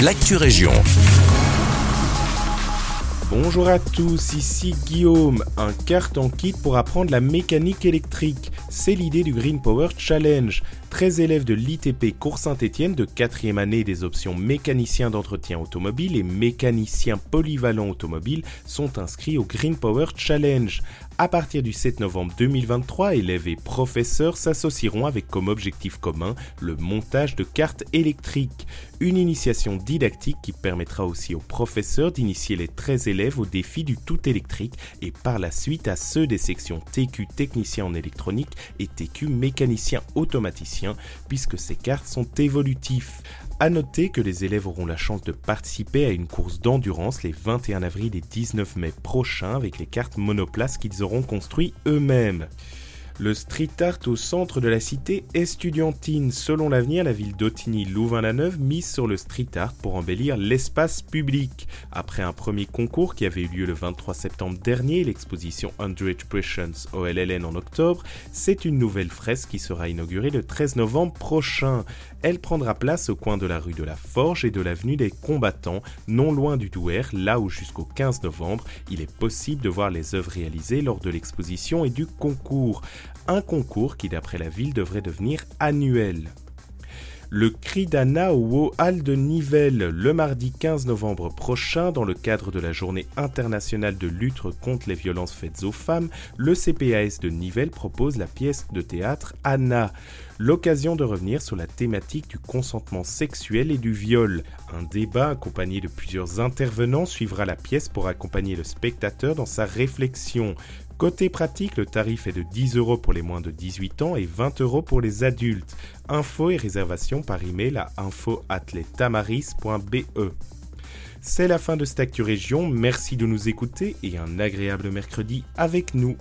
l'actu région. Bonjour à tous, ici Guillaume. Un carton kit pour apprendre la mécanique électrique. C'est l'idée du Green Power Challenge. 13 élèves de l'ITP Cours Saint-Étienne de 4e année des options mécanicien d'entretien automobile et mécanicien polyvalent automobile sont inscrits au Green Power Challenge. À partir du 7 novembre 2023, élèves et professeurs s'associeront avec comme objectif commun le montage de cartes électriques, une initiation didactique qui permettra aussi aux professeurs d'initier les 13 élèves au défi du tout électrique et par la suite à ceux des sections TQ technicien en électronique et TQ mécanicien automaticien puisque ces cartes sont évolutifs. A noter que les élèves auront la chance de participer à une course d'endurance les 21 avril et 19 mai prochains avec les cartes monoplaces qu'ils auront construites eux-mêmes. Le street art au centre de la cité estudiantine. Selon l'avenir, la ville d'Ottigny-Louvain-la-Neuve mise sur le street art pour embellir l'espace public. Après un premier concours qui avait eu lieu le 23 septembre dernier, l'exposition Under Expressions au LLN en octobre, c'est une nouvelle fresque qui sera inaugurée le 13 novembre prochain. Elle prendra place au coin de la rue de la Forge et de l'avenue des Combattants, non loin du Douer, là où jusqu'au 15 novembre, il est possible de voir les œuvres réalisées lors de l'exposition et du concours un concours qui d'après la ville devrait devenir annuel. Le cri d'Anna au Hall de Nivelles le mardi 15 novembre prochain dans le cadre de la journée internationale de lutte contre les violences faites aux femmes, le CPAS de Nivelles propose la pièce de théâtre Anna. L'occasion de revenir sur la thématique du consentement sexuel et du viol. Un débat accompagné de plusieurs intervenants suivra la pièce pour accompagner le spectateur dans sa réflexion. Côté pratique, le tarif est de 10 euros pour les moins de 18 ans et 20 euros pour les adultes. Infos et réservations par email à info@tamaris.be. C'est la fin de cette merci de nous écouter et un agréable mercredi avec nous.